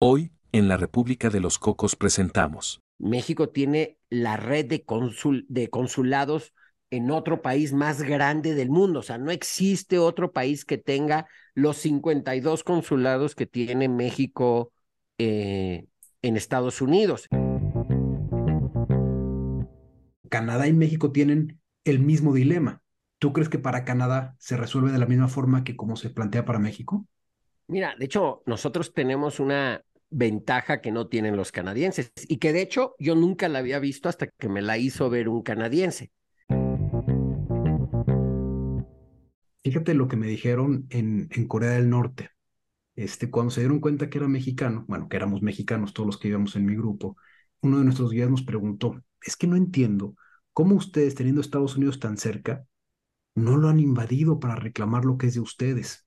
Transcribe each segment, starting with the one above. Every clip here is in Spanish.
Hoy, en la República de los Cocos presentamos. México tiene la red de, consul de consulados en otro país más grande del mundo. O sea, no existe otro país que tenga los 52 consulados que tiene México eh, en Estados Unidos. Canadá y México tienen el mismo dilema. ¿Tú crees que para Canadá se resuelve de la misma forma que como se plantea para México? Mira, de hecho, nosotros tenemos una ventaja que no tienen los canadienses y que de hecho yo nunca la había visto hasta que me la hizo ver un canadiense. Fíjate lo que me dijeron en, Corea del Norte. Este, cuando se dieron cuenta que era mexicano, bueno, que éramos mexicanos todos los que íbamos en mi grupo, uno de nuestros guías nos preguntó, es que no entiendo cómo ustedes, teniendo Estados Unidos tan cerca, no lo han invadido para reclamar lo que es de ustedes.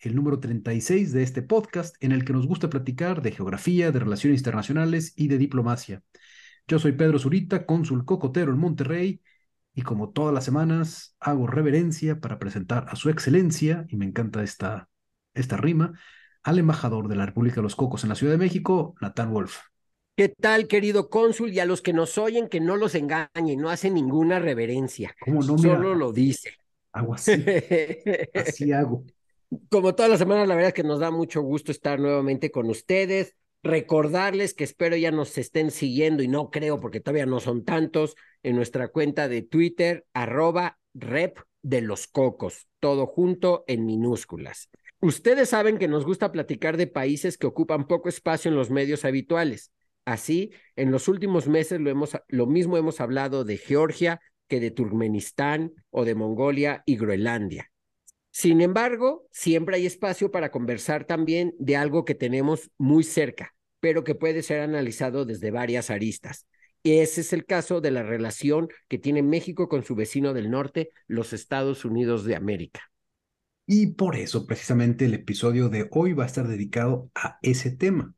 el número 36 de este podcast en el que nos gusta platicar de geografía, de relaciones internacionales y de diplomacia. Yo soy Pedro Zurita, cónsul cocotero en Monterrey, y como todas las semanas hago reverencia para presentar a su excelencia, y me encanta esta, esta rima, al embajador de la República de los Cocos en la Ciudad de México, Natán Wolf. ¿Qué tal, querido cónsul? Y a los que nos oyen, que no los engañen, no hacen ninguna reverencia. ¿Cómo no? Solo lo dice. Hago así. así hago. Como todas las semanas, la verdad es que nos da mucho gusto estar nuevamente con ustedes. Recordarles que espero ya nos estén siguiendo y no creo porque todavía no son tantos en nuestra cuenta de Twitter, arroba rep de los cocos, todo junto en minúsculas. Ustedes saben que nos gusta platicar de países que ocupan poco espacio en los medios habituales. Así, en los últimos meses lo, hemos, lo mismo hemos hablado de Georgia que de Turkmenistán o de Mongolia y Groenlandia. Sin embargo, siempre hay espacio para conversar también de algo que tenemos muy cerca, pero que puede ser analizado desde varias aristas. Ese es el caso de la relación que tiene México con su vecino del norte, los Estados Unidos de América. Y por eso precisamente el episodio de hoy va a estar dedicado a ese tema.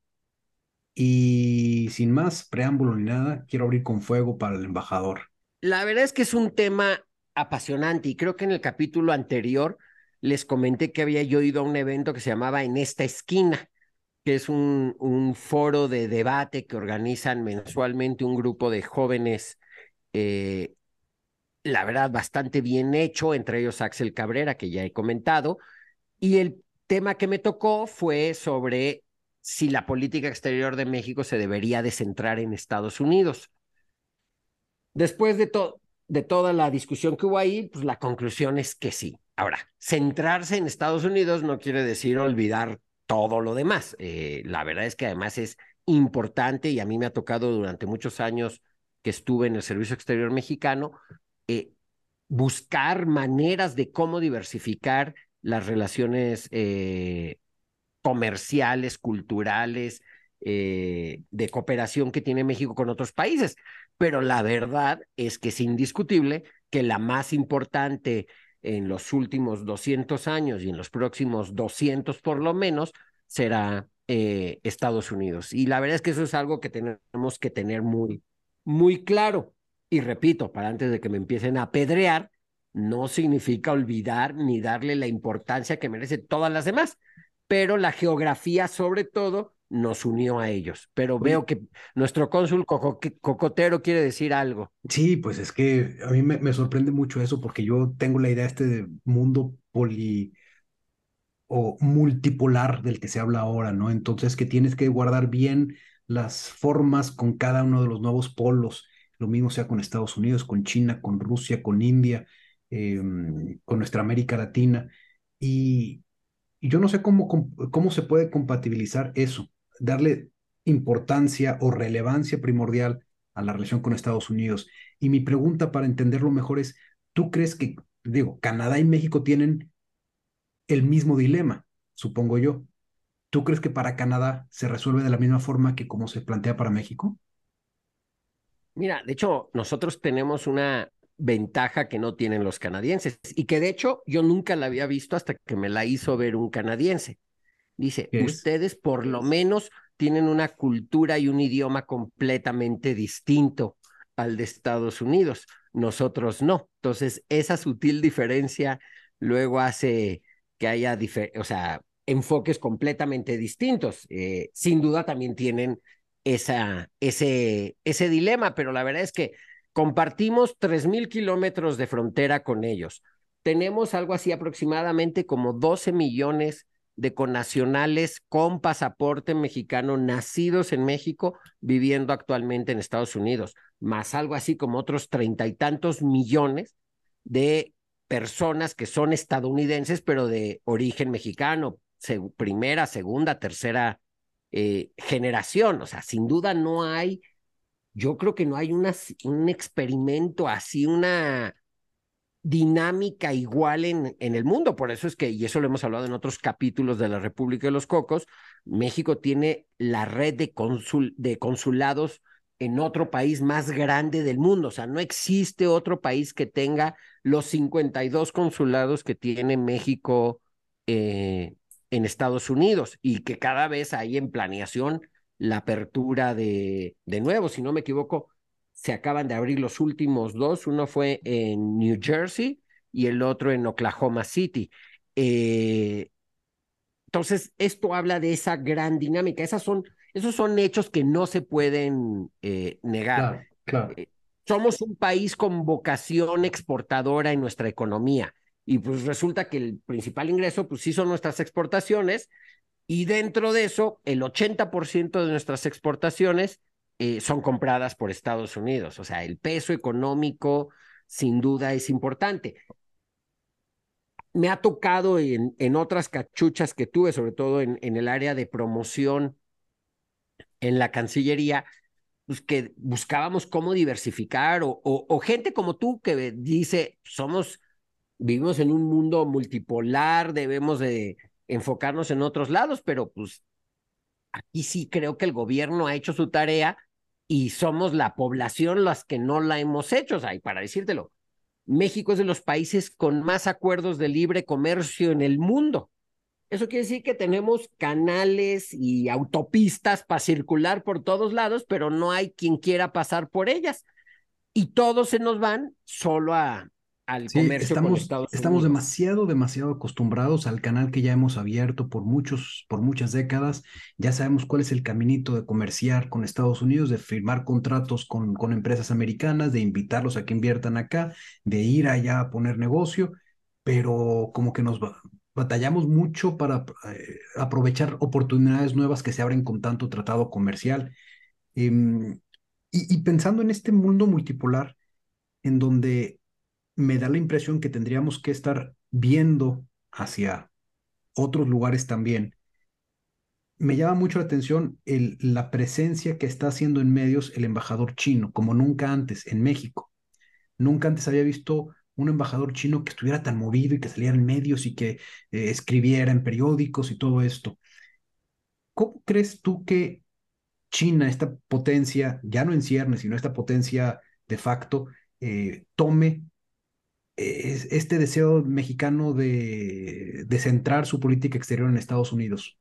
Y sin más preámbulo ni nada, quiero abrir con fuego para el embajador. La verdad es que es un tema apasionante y creo que en el capítulo anterior les comenté que había yo ido a un evento que se llamaba En esta esquina, que es un, foro de debate que organizan mensualmente un grupo de jóvenes, eh, la verdad, bastante bien hecho, entre ellos Axel Cabrera, que ya he comentado, y el tema que me tocó fue sobre si la política exterior de México se debería de centrar en Estados Unidos. Después de, de toda la discusión que hubo ahí, pues la conclusión es que sí. Ahora, centrarse en Estados Unidos no quiere decir olvidar todo lo demás. Eh, la verdad es que además es importante y a mí me ha tocado durante muchos años que estuve en el Servicio Exterior Mexicano, eh, buscar maneras de cómo diversificar las relaciones eh, comerciales, culturales, de cooperación que tiene México con otros países. Pero la verdad es que es indiscutible que la más importante en los últimos 200 años y en los próximos 200 por lo menos será eh, Estados Unidos. Y la verdad es que eso es algo que tenemos que tener muy, muy claro. Y repito, para antes de que me empiecen a apedrear, no significa olvidar ni darle la importancia que merece todas las demás, pero la geografía sobre todo nos unió a ellos. Pero veo que nuestro cónsul Cocotero quiere decir algo. Sí, pues es que a mí me, sorprende mucho eso porque yo tengo la idea este de mundo poli o multipolar del que se habla ahora, ¿no? Entonces que tienes que guardar bien las formas con cada uno de los nuevos polos. Lo mismo sea con Estados Unidos, con China, con Rusia, con India, em, con nuestra América Latina. Y, y yo no sé cómo, cómo se puede compatibilizar eso darle importancia o relevancia primordial a la relación con Estados Unidos. Y mi pregunta para entenderlo mejor es, ¿tú crees que, digo, Canadá y México tienen el mismo dilema, supongo yo. ¿Tú crees que para Canadá se resuelve de la misma forma que como se plantea para México? Mira, de hecho, nosotros tenemos una ventaja que no tienen los canadienses y que de hecho yo nunca la había visto hasta que me la hizo ver un canadiense. Dice, ustedes por lo menos tienen una cultura y un idioma completamente distinto al de Estados Unidos. Nosotros no. Entonces, esa sutil diferencia luego hace que haya, o sea, enfoques completamente distintos. Eh, sin duda también tienen esa, ese, ese dilema, pero la verdad es que compartimos 3.000 kilómetros de frontera con ellos. Tenemos algo así aproximadamente como 12 millones de connacionales con pasaporte mexicano nacidos en México viviendo actualmente en Estados Unidos, más algo así como otros treinta y tantos millones de personas que son estadounidenses pero de origen mexicano, primera, segunda, tercera eh, generación. O sea, sin duda no hay, yo creo que no hay una, un experimento así, una dinámica igual en, en el mundo. Por eso es que, y eso lo hemos hablado en otros capítulos de la República de los Cocos, México tiene la red de, consul, de consulados en otro país más grande del mundo. O sea, no existe otro país que tenga los 52 consulados que tiene México eh, en Estados Unidos y que cada vez hay en planeación la apertura de, de nuevo. Si no me equivoco, se acaban de abrir los últimos dos. Uno fue en New Jersey y el otro en Oklahoma City. Eh, entonces, esto habla de esa gran dinámica. Esas son, esos son hechos que no se pueden eh, negar. Eh, somos un país con vocación exportadora en nuestra economía y pues resulta que el principal ingreso pues sí son nuestras exportaciones y dentro de eso el 80% de nuestras exportaciones eh, son compradas por Estados Unidos. O sea, el peso económico sin duda es importante. Me ha tocado en, en otras cachuchas que tuve, sobre todo en, en el área de promoción en la Cancillería, pues que buscábamos cómo diversificar o, o, gente como tú que dice, somos, vivimos en un mundo multipolar, debemos de enfocarnos en otros lados, pero pues aquí sí creo que el gobierno ha hecho su tarea y somos la población las que no la hemos hecho. O sea, y para decírtelo, México es de los países con más acuerdos de libre comercio en el mundo. Eso quiere decir que tenemos canales y autopistas para circular por todos lados, pero no hay quien quiera pasar por ellas. Y todos se nos van solo a, al comercio estamos, Estamos demasiado, demasiado acostumbrados al canal que ya hemos abierto por muchos, por muchas décadas. Ya sabemos cuál es el caminito de comerciar con Estados Unidos, de firmar contratos con, con empresas americanas, de invitarlos a que inviertan acá, de ir allá a poner negocio, pero como que nos batallamos mucho para eh, aprovechar oportunidades nuevas que se abren con tanto tratado comercial. Em, y, y pensando en este mundo multipolar, en donde me da la impresión que tendríamos que estar viendo hacia otros lugares también. Me llama mucho la atención el, la presencia que está haciendo en medios el embajador chino, como nunca antes en México. Nunca antes había visto un embajador chino que estuviera tan movido y que saliera en medios y que eh, escribiera en periódicos y todo esto. ¿Cómo crees tú que China, esta potencia, ya no en ciernes, sino esta potencia de facto, eh, tome este deseo mexicano de, de centrar su política exterior en Estados Unidos?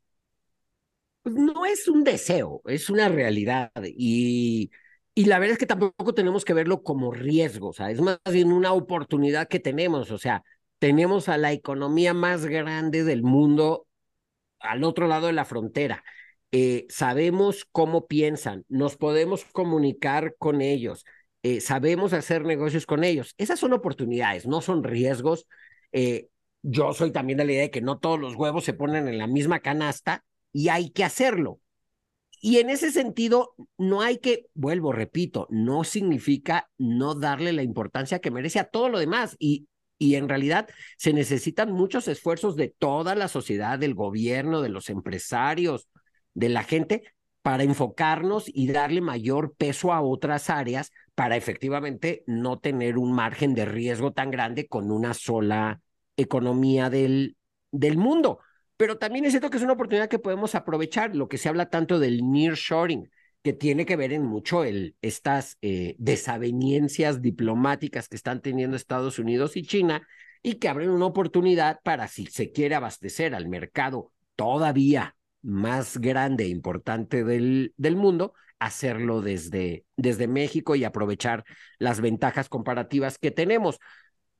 Pues no es un deseo, es una realidad. Y, y la verdad es que tampoco tenemos que verlo como riesgo, o sea, es más bien una oportunidad que tenemos. O sea, tenemos a la economía más grande del mundo al otro lado de la frontera. Eh, sabemos cómo piensan, nos podemos comunicar con ellos. Eh, sabemos hacer negocios con ellos. Esas son oportunidades, no son riesgos. Eh, yo soy también de la idea de que no todos los huevos se ponen en la misma canasta y hay que hacerlo. Y en ese sentido, no hay que, vuelvo, repito, no significa no darle la importancia que merece a todo lo demás. Y, y en realidad se necesitan muchos esfuerzos de toda la sociedad, del gobierno, de los empresarios, de la gente, para enfocarnos y darle mayor peso a otras áreas para efectivamente no tener un margen de riesgo tan grande con una sola economía del, del mundo. Pero también es cierto que es una oportunidad que podemos aprovechar, lo que se habla tanto del nearshoring, que tiene que ver en mucho el, estas eh, desavenencias diplomáticas que están teniendo Estados Unidos y China y que abren una oportunidad para si se quiere abastecer al mercado todavía más grande e importante del, del mundo, hacerlo desde, desde México y aprovechar las ventajas comparativas que tenemos.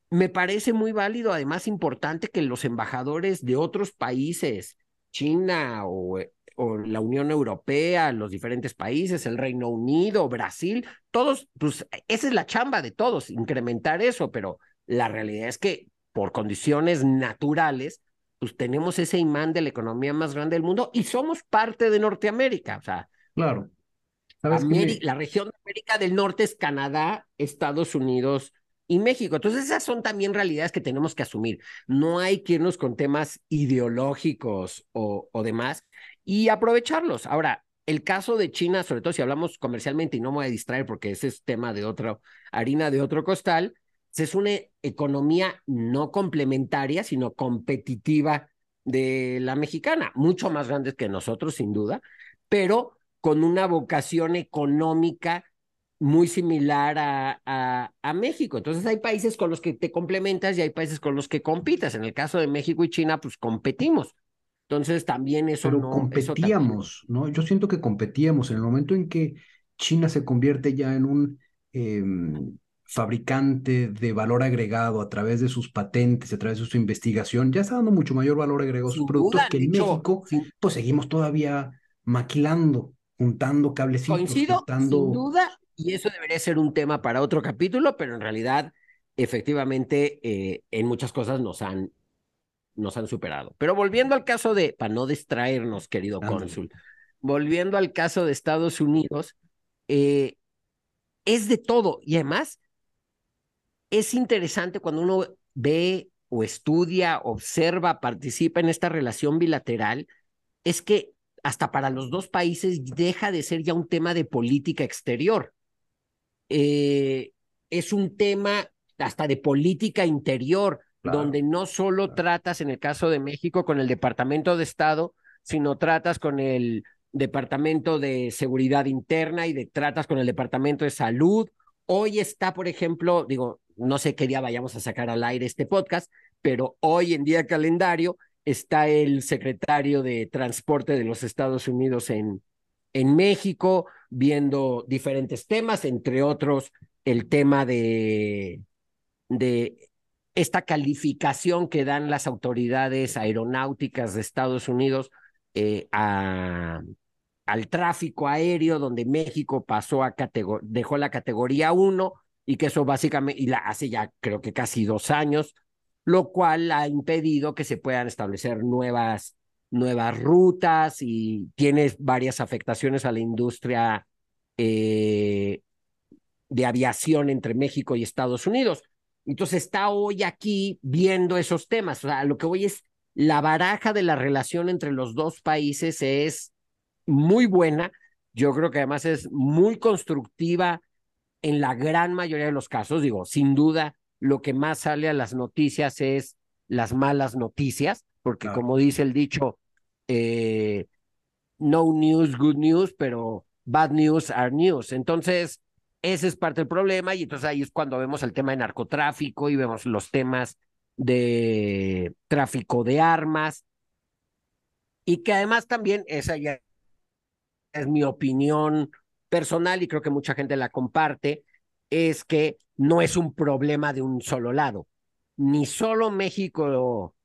Me parece muy válido, además importante que los embajadores de otros países, China o, o la Unión Europea, los diferentes países, el Reino Unido, Brasil, todos, pues esa es la chamba de todos, incrementar eso, pero la realidad es que por condiciones naturales, pues tenemos ese imán de la economía más grande del mundo y somos parte de Norteamérica, o sea. Claro. La región de América del Norte es Canadá, Estados Unidos y México. Entonces esas son también realidades que tenemos que asumir. No hay que irnos con temas ideológicos o, o demás y aprovecharlos. Ahora, el caso de China, sobre todo si hablamos comercialmente, y no me voy a distraer porque ese es tema de otra harina de otro costal, es una economía no complementaria, sino competitiva de la mexicana, mucho más grande que nosotros, sin duda, pero con una vocación económica muy similar a, a, México. Entonces hay países con los que te complementas y hay países con los que compitas. En el caso de México y China, pues competimos. Entonces también eso Pero no... competíamos, ¿no? Yo siento que competíamos en el momento en que China se convierte ya en un em, fabricante de valor agregado a través de sus patentes, a través de su investigación, ya está dando mucho mayor valor agregado a sus productos que en México, pues seguimos todavía maquilando, juntando cablecitos. Coincido, sin duda, y eso debería ser un tema para otro capítulo, pero en realidad, efectivamente, eh, en muchas cosas nos han, nos han superado. Pero volviendo al caso de, para no distraernos, querido cónsul, volviendo al caso de Estados Unidos, eh, es de todo y además es interesante cuando uno ve o estudia, observa, participa en esta relación bilateral, es que hasta para los dos países deja de ser ya un tema de política exterior. Eh, es un tema hasta de política interior, donde no solo tratas, en el caso de México, con el Departamento de Estado, sino tratas con el Departamento de Seguridad Interna y de, tratas con el Departamento de Salud. Hoy está, por ejemplo, digo, no sé qué día vayamos a sacar al aire este podcast, pero hoy en día calendario está el secretario de Transporte de los Estados Unidos en, en México, viendo diferentes temas, entre otros el tema de, de esta calificación que dan las autoridades aeronáuticas de Estados Unidos eh, a, al tráfico aéreo, donde México pasó a dejó la categoría 1 y que eso básicamente, y la hace ya creo que casi dos años, lo cual ha impedido que se puedan establecer nuevas, nuevas rutas y tiene varias afectaciones a la industria eh, de aviación entre México y Estados Unidos. Entonces está hoy aquí viendo esos temas. O sea, lo que voy es, la baraja de la relación entre los dos países es muy buena. Yo creo que además es muy constructiva en la gran mayoría de los casos, digo, sin duda, lo que más sale a las noticias es las malas noticias, porque como dice el dicho, eh, no news, good news, pero bad news are news. Entonces, ese es parte del problema y entonces ahí es cuando vemos el tema de narcotráfico y vemos los temas de tráfico de armas y que además también esa ya es mi opinión personal y creo que mucha gente la comparte, es que no es un problema de un solo lado. Ni solo México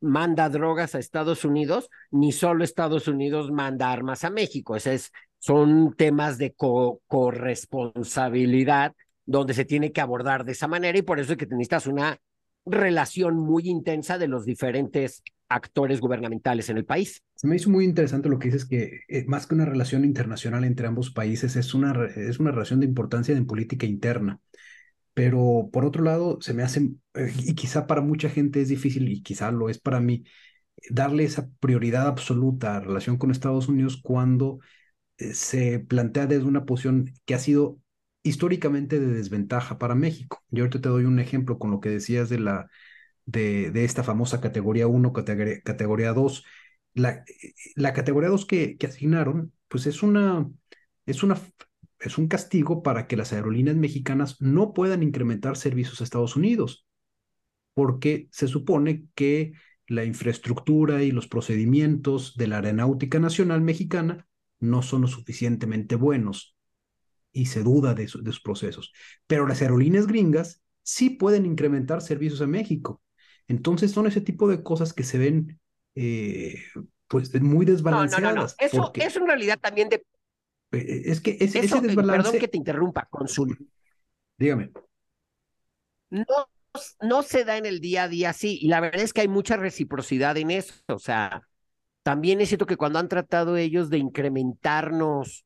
manda drogas a Estados Unidos, ni solo Estados Unidos manda armas a México. es, son temas de corresponsabilidad donde se tiene que abordar de esa manera y por eso es que necesitas una relación muy intensa de los diferentes actores gubernamentales en el país. Se me hizo muy interesante lo que dices, que eh, más que una relación internacional entre ambos países, es una, es una relación de importancia en política interna. Pero por otro lado, se me hace, eh, y quizá para mucha gente es difícil, y quizá lo es para mí, darle esa prioridad absoluta a relación con Estados Unidos cuando eh, se plantea desde una posición que ha sido históricamente de desventaja para México. Yo ahorita te doy un ejemplo con lo que decías de la de, esta famosa categoría 1, categoría, categoría 2. La, la categoría 2 que, que asignaron, pues es una, es una es un castigo para que las aerolíneas mexicanas no puedan incrementar servicios a Estados Unidos, porque se supone que la infraestructura y los procedimientos de la Aeronáutica Nacional Mexicana no son lo suficientemente buenos y se duda de, sus procesos. Pero las aerolíneas gringas sí pueden incrementar servicios a México. Entonces son ese tipo de cosas que se ven eh, pues muy desbalanceadas. No, no, no. Eso, eso en realidad también de... Eh, es que ese, ese desbalance... Perdón que te interrumpa, Consul. Dígame. No no se da en el día a día así. Y la verdad es que hay mucha reciprocidad en eso. O sea, también es cierto que cuando han tratado ellos de incrementarnos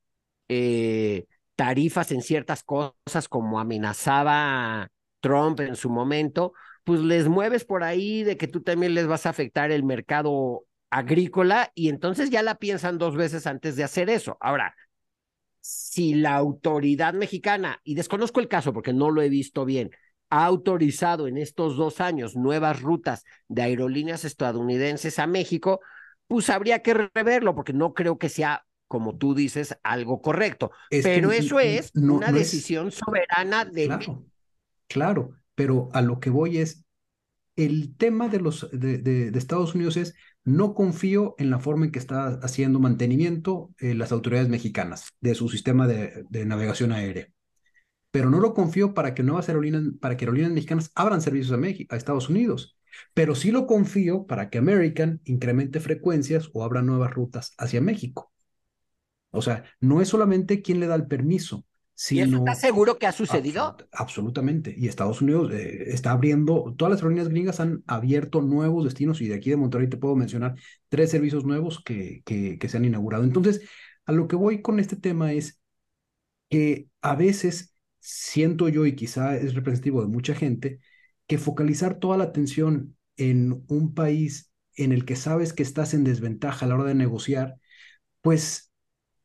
eh, tarifas en ciertas cosas, como amenazaba Trump en su momento, pues les mueves por ahí de que tú también les vas a afectar el mercado agrícola y entonces ya la piensan dos veces antes de hacer eso. Ahora, si la autoridad mexicana, y desconozco el caso porque no lo he visto bien, ha autorizado en estos dos años nuevas rutas de aerolíneas estadounidenses a México, pues habría que reverlo, porque no creo que sea, como tú dices, algo correcto. pero eso es una decisión soberana de... Claro, claro, pero a lo que voy es, el tema de, los, de, de, Estados Unidos es, no confío en la forma en que está haciendo mantenimiento eh, las autoridades mexicanas de su sistema de, de navegación aérea pero no lo confío para que nuevas aerolíneas, para que aerolíneas mexicanas abran servicios a, México, a Estados Unidos. Pero sí lo confío para que American incremente frecuencias o abra nuevas rutas hacia México. O sea, no es solamente quien le da el permiso, sino... ¿Y eso está seguro que ha sucedido? absolutamente. Y Estados Unidos eh, está abriendo, todas las aerolíneas gringas han abierto nuevos destinos y de aquí de Monterrey te puedo mencionar tres servicios nuevos que, que, que se han inaugurado. Entonces, a lo que voy con este tema es que a veces siento yo, y quizá es representativo de mucha gente, que focalizar toda la atención en un país en el que sabes que estás en desventaja a la hora de negociar, pues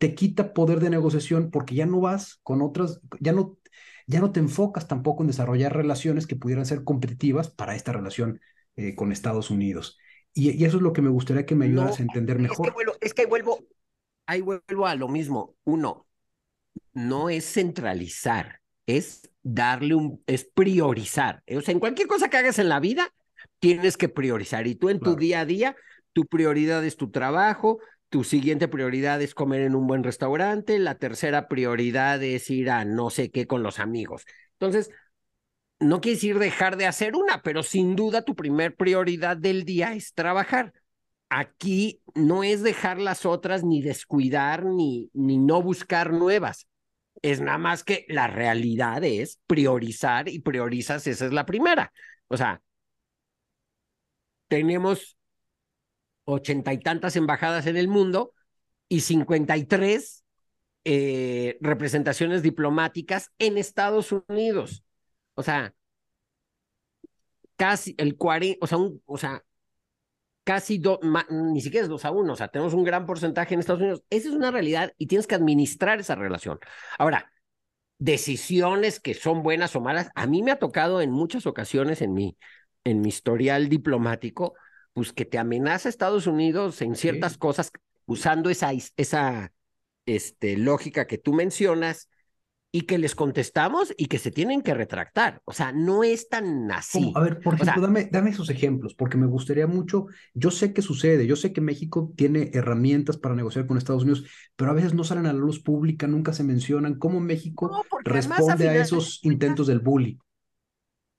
te quita poder de negociación porque ya no vas con otras, ya no, ya no te enfocas tampoco en desarrollar relaciones que pudieran ser competitivas para esta relación eh, con Estados Unidos. Y, eso es lo que me gustaría que me ayudaras a entender mejor. Es que, vuelvo, es que vuelvo, ahí vuelvo a lo mismo. Uno, no es centralizar es darle un, es priorizar. O sea, en cualquier cosa que hagas en la vida, tienes que priorizar. Y tú en tu día a día, tu prioridad es tu trabajo, tu siguiente prioridad es comer en un buen restaurante, la tercera prioridad es ir a no sé qué con los amigos. Entonces, no quieres ir dejar de hacer una, pero sin duda tu primer prioridad del día es trabajar. Aquí no es dejar las otras ni descuidar ni, ni no buscar nuevas es nada más que la realidad es priorizar y priorizas, esa es la primera. O sea, tenemos ochenta y tantas embajadas en el mundo y cincuenta y tres eh, representaciones diplomáticas en Estados Unidos. O sea, casi el 40, o sea, casi dos, ni siquiera es a uno, o sea, tenemos un gran porcentaje en Estados Unidos. Esa es una realidad y tienes que administrar esa relación. Ahora, decisiones que son buenas o malas, a mí me ha tocado en muchas ocasiones en mi, en mi historial diplomático, pues que te amenaza Estados Unidos en ciertas cosas usando esa, esa este, lógica que tú mencionas y que les contestamos y que se tienen que retractar. O sea, no es tan así. A ver, por ejemplo, dame, dame esos ejemplos, porque me gustaría mucho, yo sé que sucede, yo sé que México tiene herramientas para negociar con Estados Unidos, pero a veces no salen a la luz pública, nunca se mencionan cómo México responde a, esos intentos del bully.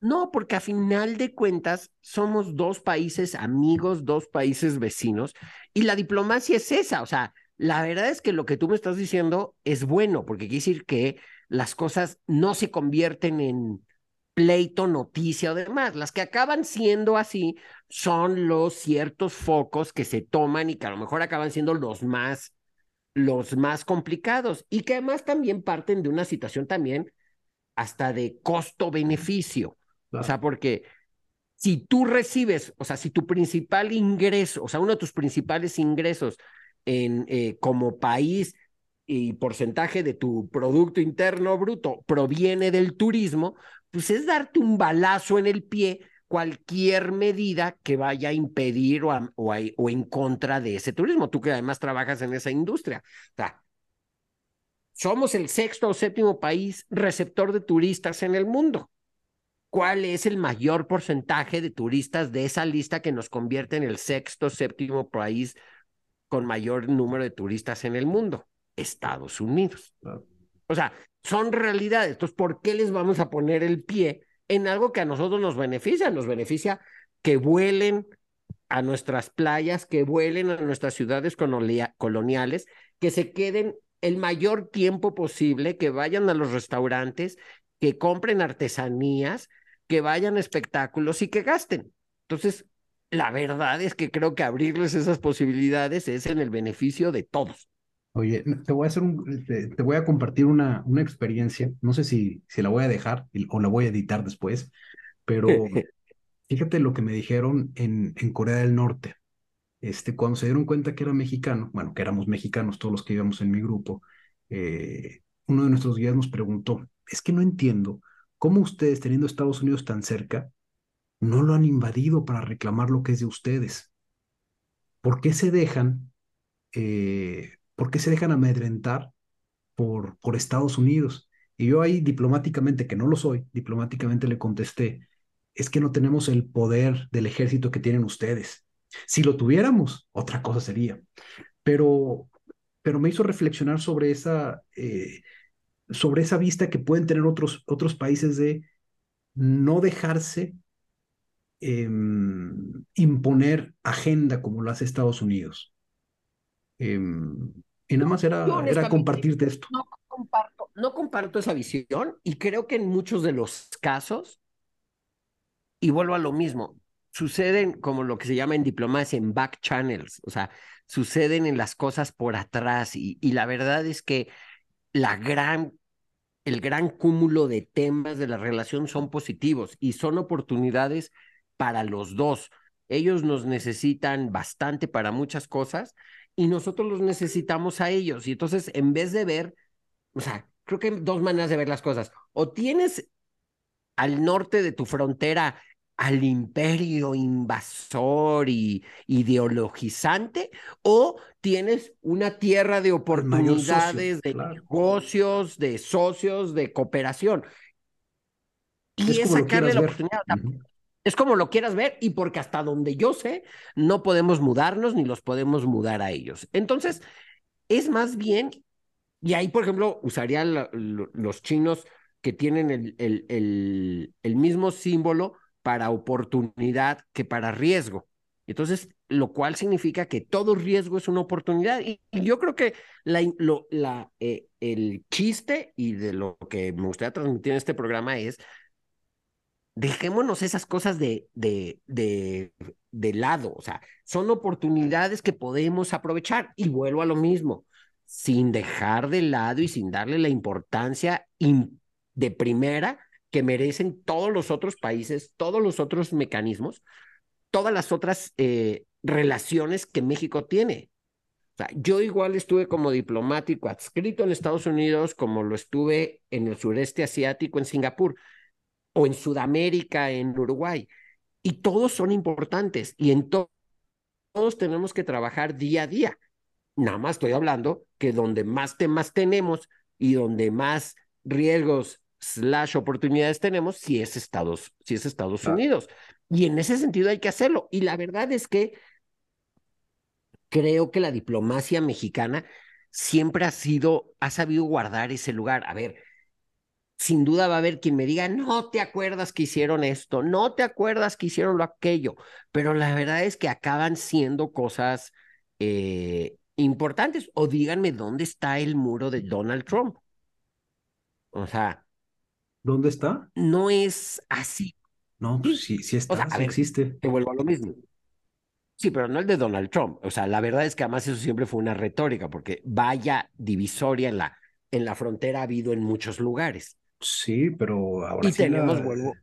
No, porque a final de cuentas somos dos países amigos, dos países vecinos, y la diplomacia es esa, o sea, la verdad es que lo que tú me estás diciendo es bueno, porque quiere decir que las cosas no se convierten en pleito, noticia o demás. Las que acaban siendo así son los ciertos focos que se toman y que a lo mejor acaban siendo los más, los más complicados y que además también parten de una situación también hasta de costo-beneficio. O sea, porque si tú recibes, o sea, si tu principal ingreso, o sea, uno de tus principales ingresos en, eh, como país y porcentaje de tu Producto Interno Bruto proviene del turismo, pues es darte un balazo en el pie cualquier medida que vaya a impedir o, o, o, en contra de ese turismo. Tú que además trabajas en esa industria. O sea, somos el sexto o séptimo país receptor de turistas en el mundo. ¿Cuál es el mayor porcentaje de turistas de esa lista que nos convierte en el sexto séptimo país con mayor número de turistas en el mundo? Estados Unidos. O sea, son realidades. Entonces, ¿por qué les vamos a poner el pie en algo que a nosotros nos beneficia, nos beneficia que vuelen a nuestras playas, que vuelen a nuestras ciudades coloniales, que se queden el mayor tiempo posible, que vayan a los restaurantes, que compren artesanías, que vayan a espectáculos y que gasten. Entonces, la verdad es que creo que abrirles esas posibilidades es en el beneficio de todos. Oye, te voy a hacer un, te, voy a compartir una, una experiencia. No sé si, si la voy a dejar o la voy a editar después, pero fíjate lo que me dijeron en, en Corea del Norte. Este, cuando se dieron cuenta que era mexicano, bueno, que éramos mexicanos todos los que íbamos en mi grupo, eh, uno de nuestros guías nos preguntó, es que no entiendo cómo ustedes, teniendo Estados Unidos tan cerca, no lo han invadido para reclamar lo que es de ustedes. ¿Por qué se dejan eh, ¿por qué se dejan amedrentar por, por Estados Unidos? Y yo ahí diplomáticamente, que no lo soy, diplomáticamente le contesté, es que no tenemos el poder del ejército que tienen ustedes. Si lo tuviéramos, otra cosa sería. Pero, pero me hizo reflexionar sobre esa, eh, sobre esa vista que pueden tener otros, otros países de no dejarse em, imponer agenda como lo hace Estados Unidos. Em, y nada más era, era compartirte esto. No comparto, no comparto esa visión y creo que en muchos de los casos, y vuelvo a lo mismo, suceden como lo que se llama en diplomacia, en back channels, o sea, suceden en las cosas por atrás y, y la verdad es que la gran, el gran cúmulo de temas de la relación son positivos y son oportunidades para los dos. Ellos nos necesitan bastante para muchas cosas y nosotros los necesitamos a ellos. Y entonces, en vez de ver, o sea, creo que hay dos maneras de ver las cosas. O tienes al norte de tu frontera al imperio invasor y ideologizante, o tienes una tierra de oportunidades, de negocios, de socios, de cooperación. Y es, sacarle la oportunidad. Es como lo quieras ver y porque hasta donde yo sé, no podemos mudarnos ni los podemos mudar a ellos. Entonces, es más bien, y ahí, por ejemplo, usaría los chinos que tienen el, el, el, mismo símbolo para oportunidad que para riesgo. Entonces, lo cual significa que todo riesgo es una oportunidad. Y, yo creo que eh, el chiste y de lo que me gustaría transmitir en este programa es dejémonos esas cosas de, de, de, de, lado, o sea, son oportunidades que podemos aprovechar y vuelvo a lo mismo, sin dejar de lado y sin darle la importancia de primera que merecen todos los otros países, todos los otros mecanismos, todas las otras eh, relaciones que México tiene. O sea, yo igual estuve como diplomático adscrito en Estados Unidos, como lo estuve en el sureste asiático, en Singapur o en Sudamérica, en Uruguay. Y todos son importantes y en todos tenemos que trabajar día a día. Nada más estoy hablando que donde más temas tenemos y donde más riesgos slash oportunidades tenemos, si es Estados, si es Estados Unidos. Y en ese sentido hay que hacerlo. Y la verdad es que creo que la diplomacia mexicana siempre ha sido, ha sabido guardar ese lugar. A ver, sin duda va a haber quien me diga, no te acuerdas que hicieron esto, no te acuerdas que hicieron lo aquello, pero la verdad es que acaban siendo cosas eh, importantes. O díganme dónde está el muro de Donald Trump. O sea. ¿Dónde está? No es así. No, pues sí, sí está, sí existe. Te vuelvo a lo mismo. Sí, pero no el de Donald Trump. O sea, la verdad es que además eso siempre fue una retórica, porque vaya divisoria en la, en la frontera ha habido en muchos lugares. Sí, pero ahora y tenemos, vuelvo.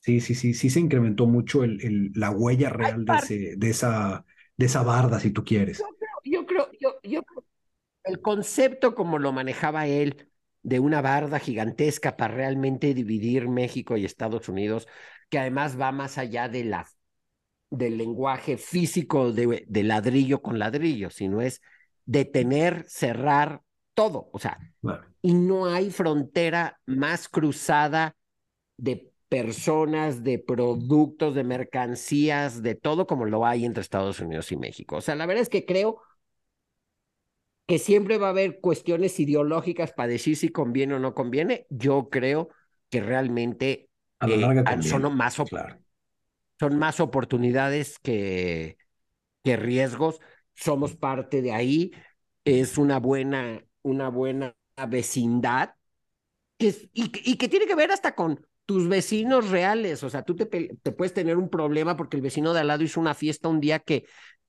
Sí, sí, sí, sí se incrementó mucho el, el la huella real de, ese, de, esa, de esa barda, si tú quieres. Yo creo, yo, yo, yo, el concepto como lo manejaba él de una barda gigantesca para realmente dividir México y Estados Unidos, que además va más allá de la, del lenguaje físico de, de ladrillo con ladrillo, sino es detener, cerrar todo. O sea, y no hay frontera más cruzada de personas, de productos, de mercancías, de todo como lo hay entre Estados Unidos y México. O sea, la verdad es que creo que siempre va a haber cuestiones ideológicas para decir si conviene o no conviene. Yo creo que realmente eh, son, más son más oportunidades que, que riesgos. Somos parte de ahí. Es una buena, una buena vecindad que, y, y que tiene que ver hasta con tus vecinos reales, o sea, tú te, te, puedes tener un problema porque el vecino de al lado hizo una fiesta un día que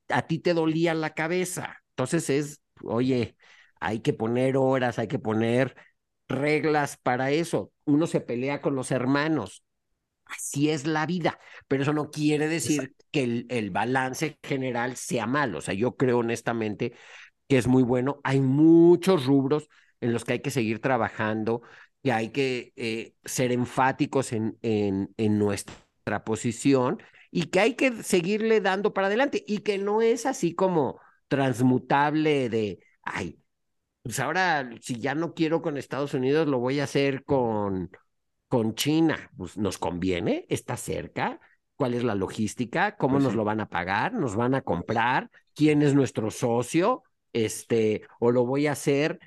a ti te dolía la cabeza. Entonces es, oye, hay que poner horas, hay que poner reglas para eso. Uno se pelea con los hermanos. Así es la vida, pero eso no quiere decir que el, el balance general sea malo. O sea, yo creo honestamente que es muy bueno. Hay muchos rubros en los que hay que seguir trabajando que hay que eh, ser enfáticos en, en, en nuestra posición y que hay que seguirle dando para adelante y que no es así como transmutable de, ay, pues ahora si ya no quiero con Estados Unidos, lo voy a hacer con, con China. Pues nos conviene, está cerca. ¿Cuál es la logística? ¿Cómo pues nos lo van a pagar? ¿Nos van a comprar? ¿Quién es nuestro socio? Este, o lo voy a hacer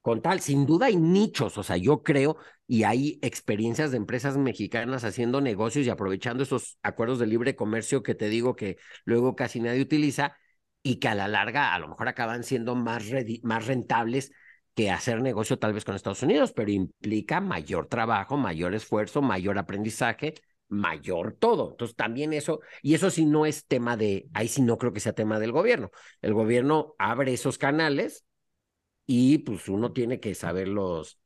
con tal, sin duda hay nichos, o sea, yo creo, y hay experiencias de empresas mexicanas haciendo negocios y aprovechando esos acuerdos de libre comercio que te digo que luego casi nadie utiliza y que a la larga a lo mejor acaban siendo más, más rentables que hacer negocio tal vez con Estados Unidos, pero implica mayor trabajo, mayor esfuerzo, mayor aprendizaje, mayor todo. Entonces también eso, y eso sí no es tema de, ahí sí no creo que sea tema del gobierno. El gobierno abre esos canales y pues uno tiene que saberlos,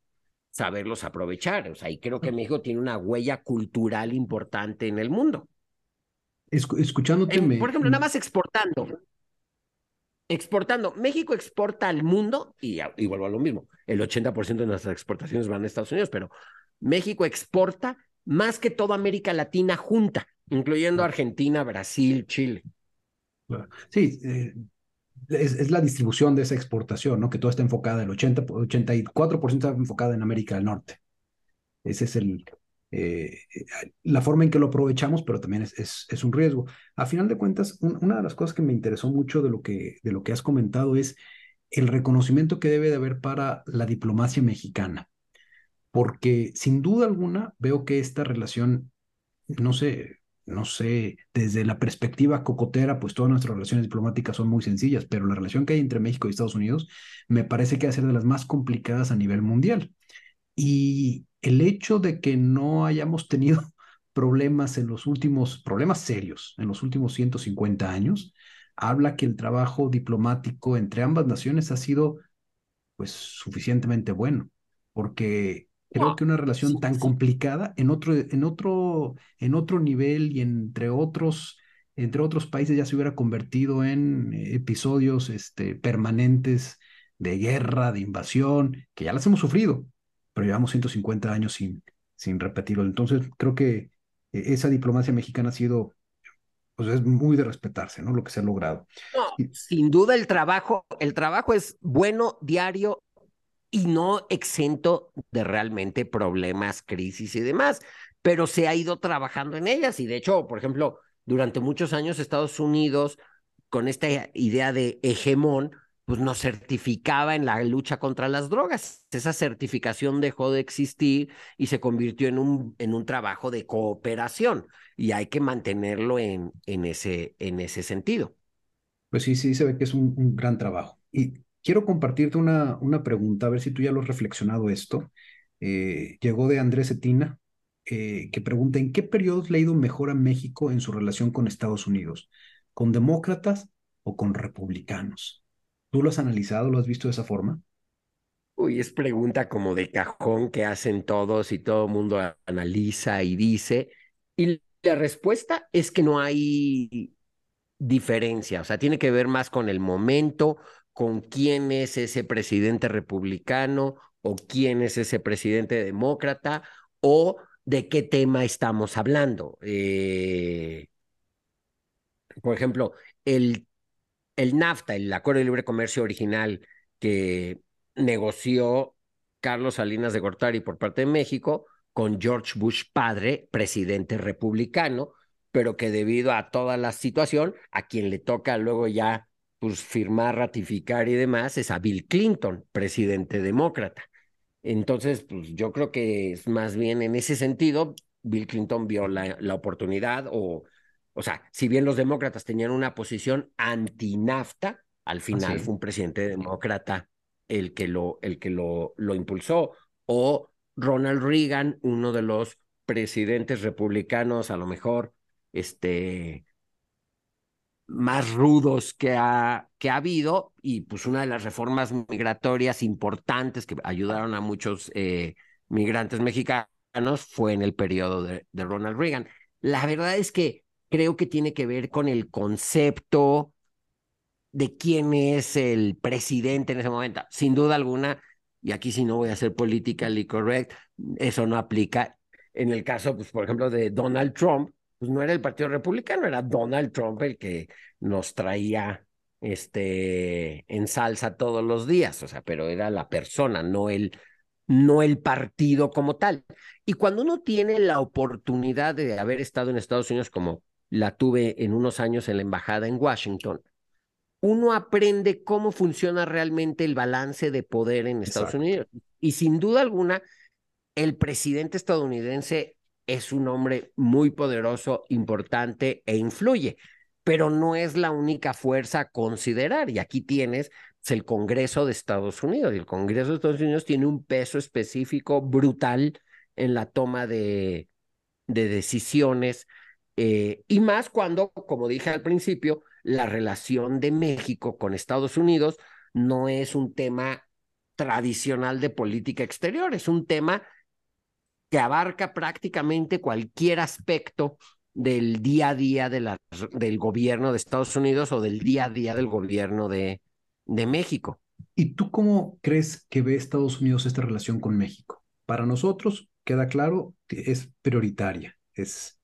saberlos aprovechar. O sea, y creo que México tiene una huella cultural importante en el mundo. escuchándote. por ejemplo, nada más exportando. Exportando. México exporta al mundo, y, y vuelvo a lo mismo, el 80% de nuestras exportaciones van a Estados Unidos, pero México exporta más que toda América Latina junta, incluyendo Argentina, Brasil, Chile. Sí, eh, es, la distribución de esa exportación, ¿no? Que todo está enfocada, el 80, 84% está enfocada en América del Norte. Ese es el, eh, la forma en que lo aprovechamos, pero también es un riesgo. A final de cuentas, una de las cosas que me interesó mucho de lo que, de lo que has comentado es el reconocimiento que debe de haber para la diplomacia mexicana, porque sin duda alguna veo que esta relación, no sé, no sé, desde la perspectiva cocotera, pues todas nuestras relaciones diplomáticas son muy sencillas, pero la relación que hay entre México y Estados Unidos me parece que va a ser de las más complicadas a nivel mundial. Y el hecho de que no hayamos tenido problemas en los últimos, problemas serios en los últimos 150 años, habla que el trabajo diplomático entre ambas naciones ha sido pues suficientemente bueno, porque Creo que una relación tan complicada en otro, en otro, en otro nivel y entre otros, entre otros países ya se hubiera convertido en episodios este, permanentes de guerra, de invasión, que ya las hemos sufrido, pero llevamos 150 años sin, sin repetirlo. Entonces, creo que esa diplomacia mexicana ha sido, pues es muy de respetarse, ¿no? Lo que se ha logrado. sin duda el trabajo, el trabajo es bueno, diario, y no exento de realmente problemas, crisis y demás, pero se ha ido trabajando en ellas y de hecho, por ejemplo, durante muchos años Estados Unidos, con esta idea de hegemón, pues nos certificaba en la lucha contra las drogas. Esa certificación dejó de existir y se convirtió en un, en un trabajo de cooperación y hay que mantenerlo en, en, ese, en ese sentido. Pues sí, sí, se ve que es un, gran trabajo. Y Quiero compartirte una, una pregunta, a ver si tú ya lo has reflexionado esto. Eh, llegó de Andrés Etina, eh, que pregunta, ¿en qué periodos le ha ido mejor a México en su relación con Estados Unidos? ¿Con demócratas o con republicanos? ¿Tú lo has analizado, lo has visto de esa forma? Uy, es pregunta como de cajón que hacen todos y todo el mundo analiza y dice. Y la respuesta es que no hay diferencia, o sea, tiene que ver más con el momento, con quién es ese presidente republicano o quién es ese presidente demócrata o de qué tema estamos hablando. Eh, por ejemplo, el, el NAFTA, el Acuerdo de Libre Comercio original que negoció Carlos Salinas de Gortari por parte de México con George Bush padre, presidente republicano, pero que debido a toda la situación, a quien le toca luego ya pues, firmar, ratificar y demás, es a Bill Clinton, presidente demócrata. Entonces, pues yo creo que es más bien en ese sentido, Bill Clinton vio la, la oportunidad o, o sea, si bien los demócratas tenían una posición anti-NAFTA, al final fue un presidente demócrata el que lo, el que lo, lo impulsó, o Ronald Reagan, uno de los presidentes republicanos, a lo mejor, este, más rudos que ha, que ha habido, y pues una de las reformas migratorias importantes que ayudaron a muchos eh, migrantes mexicanos fue en el periodo de, de Ronald Reagan. La verdad es que creo que tiene que ver con el concepto de quién es el presidente en ese momento. Sin duda alguna, y aquí si no voy a ser politically correct, eso no aplica. En el caso, pues, por ejemplo, de Donald Trump, pues no era el Partido Republicano, era Donald Trump el que nos traía este en salsa todos los días, o sea, pero era la persona, no el no el partido como tal. Y cuando uno tiene la oportunidad de haber estado en Estados Unidos como la tuve en unos años en la embajada en Washington, uno aprende cómo funciona realmente el balance de poder en Estados Unidos. Y sin duda alguna, el presidente estadounidense es un hombre muy poderoso, importante e influye, pero no es la única fuerza a considerar. Y aquí tienes pues, el Congreso de Estados Unidos. Y el Congreso de Estados Unidos tiene un peso específico brutal en la toma de, de decisiones. Eh, y más cuando, como dije al principio, la relación de México con Estados Unidos no es un tema tradicional de política exterior, es un tema que abarca prácticamente cualquier aspecto del día a día de la, del gobierno de Estados Unidos o del día a día del gobierno de, de México. ¿Y tú cómo crees que ve Estados Unidos esta relación con México? Para nosotros, queda claro, es prioritaria, es,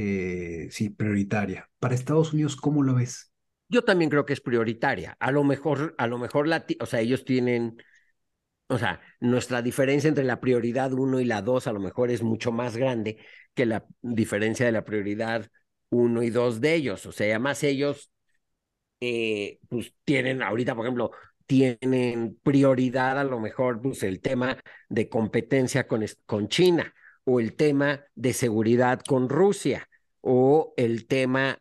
eh, sí, prioritaria. Para Estados Unidos, ¿cómo lo ves? Yo también creo que es prioritaria. A lo mejor, a lo mejor, o sea, ellos tienen, o sea, nuestra diferencia entre la prioridad 1 y la 2 a lo mejor es mucho más grande que la diferencia de la prioridad 1 y 2 de ellos. O sea, además ellos, eh, pues tienen ahorita, por ejemplo, tienen prioridad a lo mejor, pues el tema de competencia con, con China o el tema de seguridad con Rusia o el tema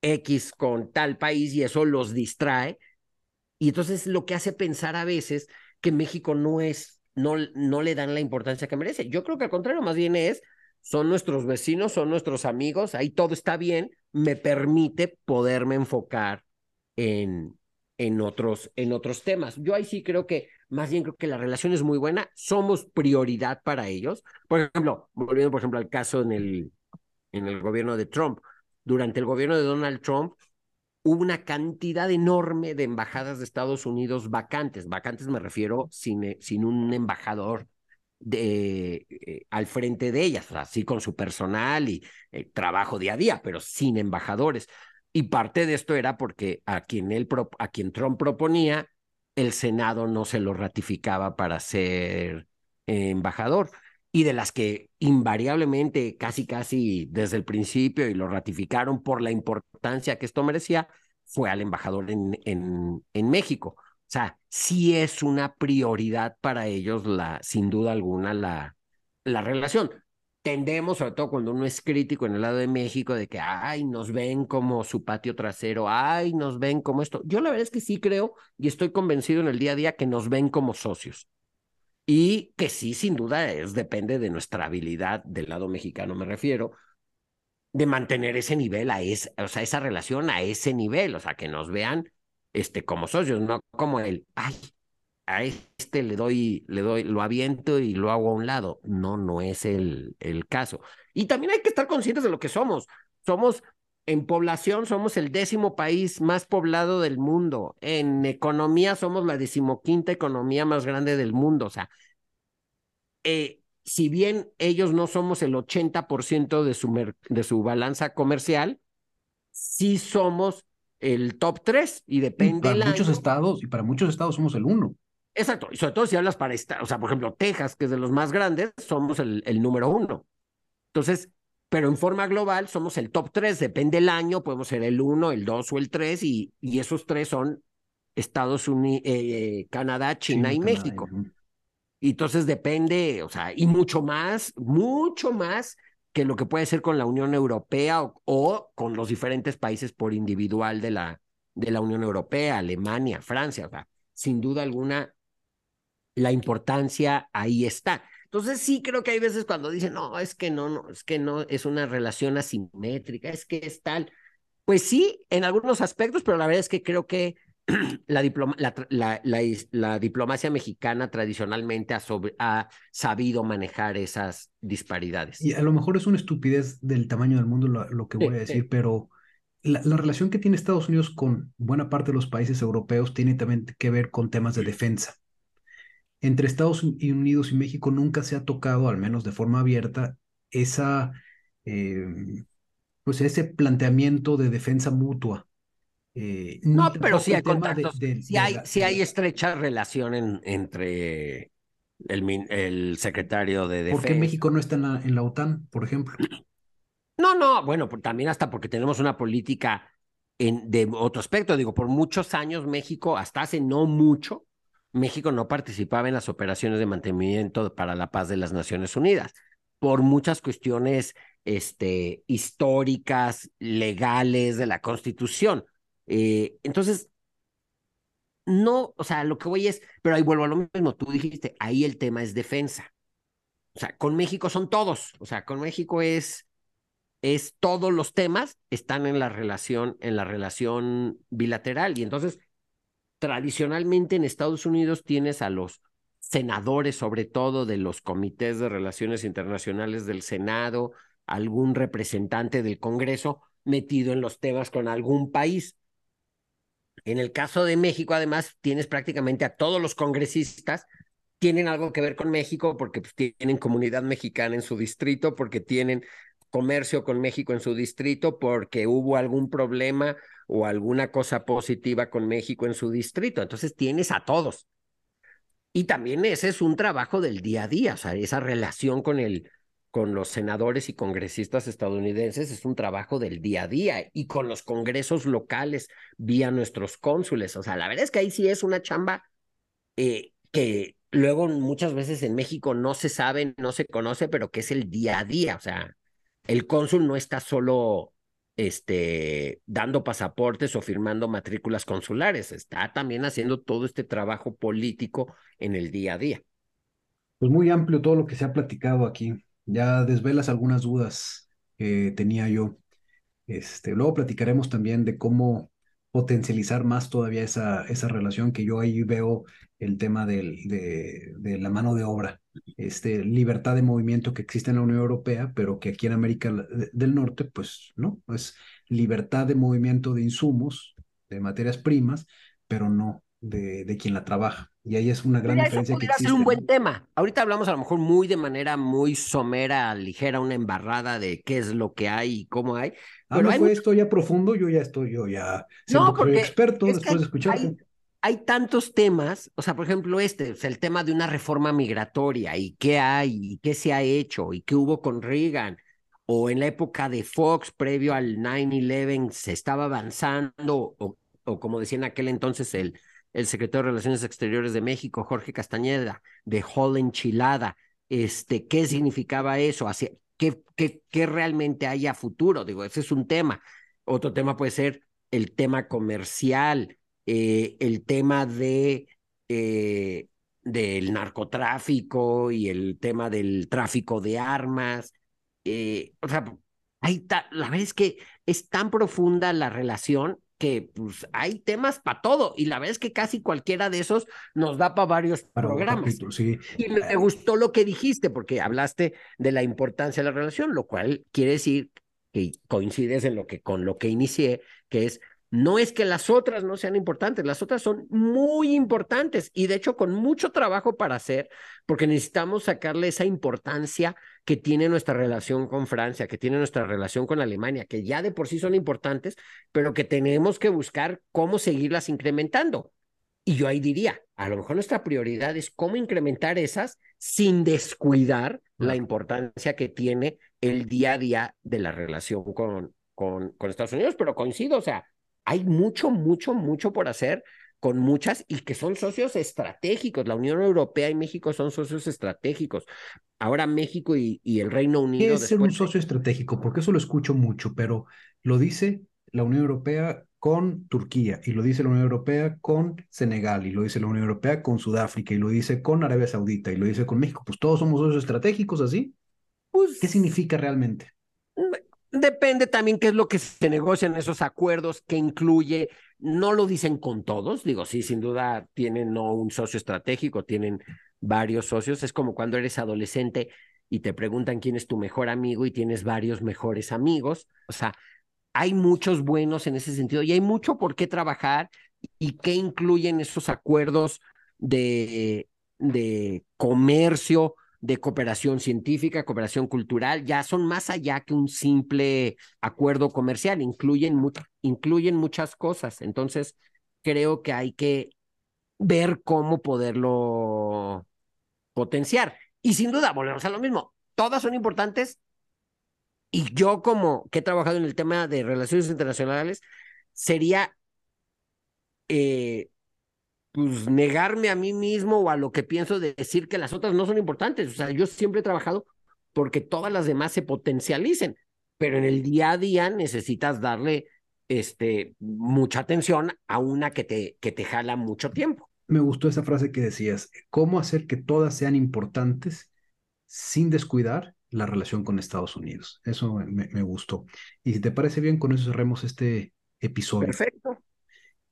X con tal país y eso los distrae. Y entonces lo que hace pensar a veces que México no es, no, no le dan la importancia que merece. Yo creo que al contrario, más bien es, son nuestros vecinos, son nuestros amigos, ahí todo está bien, me permite poderme enfocar en, en, otros, en otros temas. Yo ahí sí creo que, más bien creo que la relación es muy buena, somos prioridad para ellos. Por ejemplo, volviendo por ejemplo al caso en el, en el gobierno de Trump, durante el gobierno de Donald Trump hubo una cantidad enorme de embajadas de Estados Unidos vacantes. Vacantes me refiero sin, eh, sin un embajador de, eh, al frente de ellas, así con su personal y eh, trabajo día a día, pero sin embajadores. Y parte de esto era porque a quien, él, a quien Trump proponía, el Senado no se lo ratificaba para ser embajador y de las que invariablemente, casi casi desde el principio, y lo ratificaron por la importancia que esto merecía, fue al embajador en, en, en México. O sea, sí es una prioridad para ellos, la, sin duda alguna, la, la relación. Tendemos, sobre todo cuando uno es crítico en el lado de México, de que, ay, nos ven como su patio trasero, ay, nos ven como esto. Yo la verdad es que sí creo y estoy convencido en el día a día que nos ven como socios y que sí, sin duda, es, depende de nuestra habilidad, del lado mexicano me refiero, de mantener ese nivel, a o sea, esa relación a ese nivel, o sea, que nos vean este, como socios, no como el, ay, a este le doy, le doy, lo aviento y lo hago a un lado. No, no es el, el caso. Y también hay que estar conscientes de lo que somos. Somos en población somos el décimo país más poblado del mundo. En economía somos la decimoquinta economía más grande del mundo. O sea, eh, si bien ellos no somos el 80% de su, de su balanza comercial, sí somos el top 3 y depende para muchos estados y para muchos estados somos el 1. Exacto, y sobre todo si hablas para esta, o sea, por ejemplo, Texas, que es de los más grandes, somos el, el número uno. Entonces, pero en forma global somos el top 3, depende el año, podemos ser el 1, el 2 o el 3, y, y esos tres son Estados Unidos, eh, Canadá, China y México. Y entonces depende, o sea, y mucho más, mucho más que lo que puede ser con la Unión Europea o, con los diferentes países por individual de la, de la Unión Europea, Alemania, Francia, o sea, sin duda alguna, la importancia ahí está. Entonces sí creo que hay veces cuando dicen, no, es que no, no, es que no, es una relación asimétrica, es que es tal. Pues sí, en algunos aspectos, pero la verdad es que creo que la, la, la, diplomacia mexicana tradicionalmente ha, ha, sabido manejar esas disparidades. Y a lo mejor es una estupidez del tamaño del mundo lo, que voy a decir, pero la, relación que tiene Estados Unidos con buena parte de los países europeos tiene también que ver con temas de defensa. Entre Estados Unidos y México nunca se ha tocado, al menos de forma abierta, esa, eh, pues ese planteamiento de defensa mutua eh, no, pero sí hay contactos, sí, hay, hay estrecha relación entre el, el, secretario de Defensa. ¿Por qué México no está en la, OTAN, por ejemplo? No, no, bueno, también hasta porque tenemos una política en, de otro aspecto. Digo, por muchos años México, hasta hace no mucho, México no participaba en las operaciones de mantenimiento para la paz de las Naciones Unidas por muchas cuestiones este, históricas, legales de la Constitución. Eh, entonces, no, o sea, lo que voy es, pero ahí vuelvo a lo mismo, tú dijiste, ahí el tema es defensa. O sea, con México son todos, o sea, con México es, es todos los temas están en la relación, en la relación bilateral. Y entonces, tradicionalmente en Estados Unidos tienes a los senadores, sobre todo de los comités de relaciones internacionales del Senado, algún representante del Congreso metido en los temas con algún país. En el caso de México, además, tienes prácticamente a todos los congresistas tienen algo que ver con México porque pues, tienen comunidad mexicana en su distrito, porque tienen comercio con México en su distrito, porque hubo algún problema o alguna cosa positiva con México en su distrito. Entonces tienes a todos. Y también ese es un trabajo del día a día, o sea, esa relación con el, con los senadores y congresistas estadounidenses es un trabajo del día a día y con los congresos locales vía nuestros cónsules. O sea, la verdad es que ahí sí es una chamba eh, que luego muchas veces en México no se sabe, no se conoce, pero que es el día a día. O sea, el cónsul no está solo este, dando pasaportes o firmando matrículas consulares, está también haciendo todo este trabajo político en el día a día. Pues muy amplio todo lo que se ha platicado aquí ya desvelas algunas dudas que tenía yo. Este, luego platicaremos también de cómo potencializar más todavía esa, esa relación que yo ahí veo el tema del, de, la mano de obra, este, libertad de movimiento que existe en la Unión Europea, pero que aquí en América del Norte, pues no, es libertad de movimiento de insumos, de materias primas, pero no de, de quien la trabaja. Y ahí es una gran diferencia que existe. ser un buen tema. Ahorita hablamos a lo mejor muy de manera muy somera, ligera, una embarrada de qué es lo que hay y cómo hay. Ah, pero no fue esto ya profundo, yo ya estoy, yo ya no, porque experto después de escucharte. Hay, tantos temas, o sea, por ejemplo, este, el tema de una reforma migratoria y qué hay y qué se ha hecho y qué hubo con Reagan o en la época de Fox, previo al 9-11, se estaba avanzando, o, o, como decía en aquel entonces el, el secretario de Relaciones Exteriores de México, Jorge Castañeda, de Hall Enchilada, este, qué significaba eso, hacia, qué, qué, qué realmente hay a futuro. Digo, ese es un tema. Otro tema puede ser el tema comercial, eh, el tema de eh, del narcotráfico y el tema del tráfico de armas. Eh, o sea, la verdad es que es tan profunda la relación que pues hay temas para todo y la verdad es que casi cualquiera de esos nos da para varios programas. Y me, gustó lo que dijiste porque hablaste de la importancia de la relación, lo cual quiere decir que coincides en lo que con lo que inicié, que es No es que las otras no sean importantes, las otras son muy importantes y de hecho con mucho trabajo para hacer, porque necesitamos sacarle esa importancia que tiene nuestra relación con Francia, que tiene nuestra relación con Alemania, que ya de por sí son importantes, pero que tenemos que buscar cómo seguirlas incrementando. Y yo ahí diría, a lo mejor nuestra prioridad es cómo incrementar esas sin descuidar la importancia que tiene el día a día de la relación con, con, con Estados Unidos, pero coincido, o sea, hay mucho, mucho, mucho por hacer con muchas y que son socios estratégicos. La Unión Europea y México son socios estratégicos. Ahora México y, y el Reino Unido. ¿Qué es ser un socio estratégico? Porque eso lo escucho mucho, pero lo dice la Unión Europea con Turquía y lo dice la Unión Europea con Senegal y lo dice la Unión Europea con Sudáfrica y lo dice con Arabia Saudita y lo dice con México. Pues todos somos socios estratégicos así. Pues, ¿Qué significa realmente? Depende también qué es lo que se negocia en esos acuerdos, que incluye, no lo dicen con todos, digo, sí, sin duda tienen no un socio estratégico, tienen varios socios, es como cuando eres adolescente y te preguntan quién es tu mejor amigo y tienes varios mejores amigos, o sea, hay muchos buenos en ese sentido y hay mucho por qué trabajar y qué incluyen esos acuerdos de, de comercio, de cooperación científica, cooperación cultural, ya son más allá que un simple acuerdo comercial, incluyen, incluyen muchas cosas. Entonces, creo que hay que ver cómo poderlo potenciar. Y sin duda, volvemos a lo mismo, todas son importantes. Y yo como que he trabajado en el tema de relaciones internacionales, sería eh, pues negarme a mí mismo o a lo que pienso de decir que las otras no son importantes. O sea, yo siempre he trabajado porque todas las demás se potencialicen, pero en el día a día necesitas darle este, mucha atención a una que te, que te jala mucho tiempo. Me gustó esa frase que decías, ¿cómo hacer que todas sean importantes sin descuidar la relación con Estados Unidos? Eso me, me gustó. Y si te parece bien, con eso cerremos este episodio. Perfecto.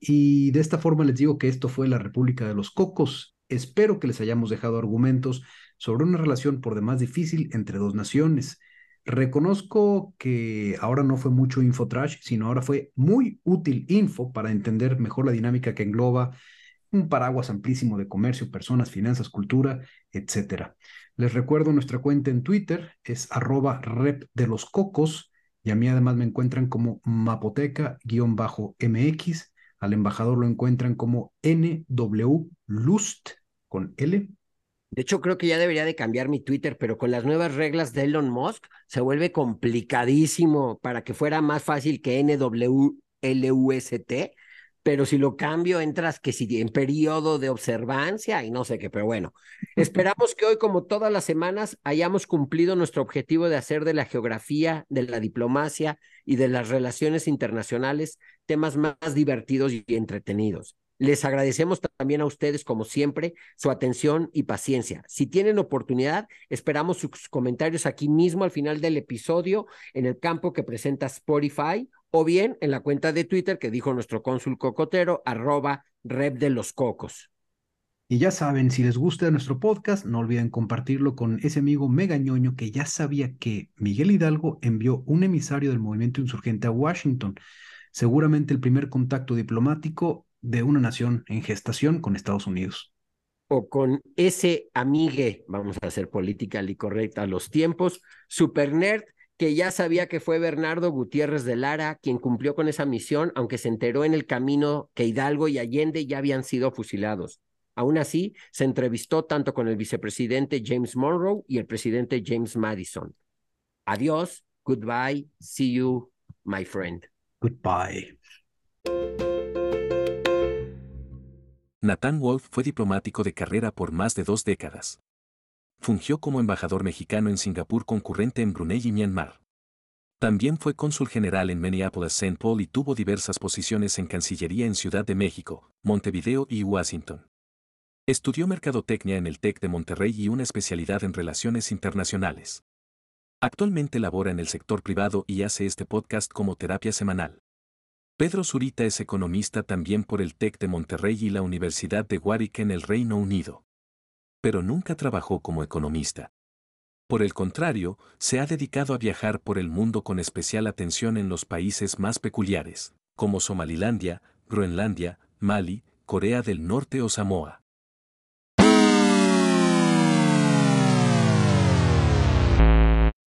Y de esta forma les digo que esto fue la República de los Cocos. Espero que les hayamos dejado argumentos sobre una relación por demás difícil entre dos naciones. Reconozco que ahora no fue mucho infotrash, sino ahora fue muy útil info para entender mejor la dinámica que engloba un paraguas amplísimo de comercio, personas, finanzas, cultura, etc. Les recuerdo nuestra cuenta en Twitter, es arroba rep de los cocos, y a mí además me encuentran como mapoteca-mx. Al embajador lo encuentran como NW Lust con L. De hecho, creo que ya debería de cambiar mi Twitter, pero con las nuevas reglas de Elon Musk se vuelve complicadísimo para que fuera más fácil que NWLUST pero si lo cambio entras que si en periodo de observancia y no sé qué, pero bueno, esperamos que hoy como todas las semanas hayamos cumplido nuestro objetivo de hacer de la geografía, de la diplomacia y de las relaciones internacionales temas más divertidos y entretenidos. Les agradecemos también a ustedes, como siempre, su atención y paciencia. Si tienen oportunidad, esperamos sus comentarios aquí mismo al final del episodio en el campo que presenta Spotify o bien en la cuenta de Twitter que dijo nuestro cónsul cocotero, arroba rep de los cocos. Y ya saben, si les gusta nuestro podcast, no olviden compartirlo con ese amigo megañoño que ya sabía que Miguel Hidalgo envió un emisario del movimiento insurgente a Washington, seguramente el primer contacto diplomático de una nación en gestación con Estados Unidos. O con ese amigue, vamos a hacer política y correcta a los tiempos, super nerd que ya sabía que fue Bernardo Gutiérrez de Lara quien cumplió con esa misión, aunque se enteró en el camino que Hidalgo y Allende ya habían sido fusilados. Aún así, se entrevistó tanto con el vicepresidente James Monroe y el presidente James Madison. Adiós, goodbye, see you, my friend. Goodbye. Nathan Wolf fue diplomático de carrera por más de dos décadas. Fungió como embajador mexicano en Singapur concurrente en Brunei y Myanmar. También fue cónsul general en Minneapolis, St. Paul y tuvo diversas posiciones en Cancillería en Ciudad de México, Montevideo y Washington. Estudió mercadotecnia en el TEC de Monterrey y una especialidad en relaciones internacionales. Actualmente labora en el sector privado y hace este podcast como terapia semanal. Pedro Zurita es economista también por el TEC de Monterrey y la Universidad de Warwick en el Reino Unido pero nunca trabajó como economista. Por el contrario, se ha dedicado a viajar por el mundo con especial atención en los países más peculiares, como Somalilandia, Groenlandia, Mali, Corea del Norte o Samoa.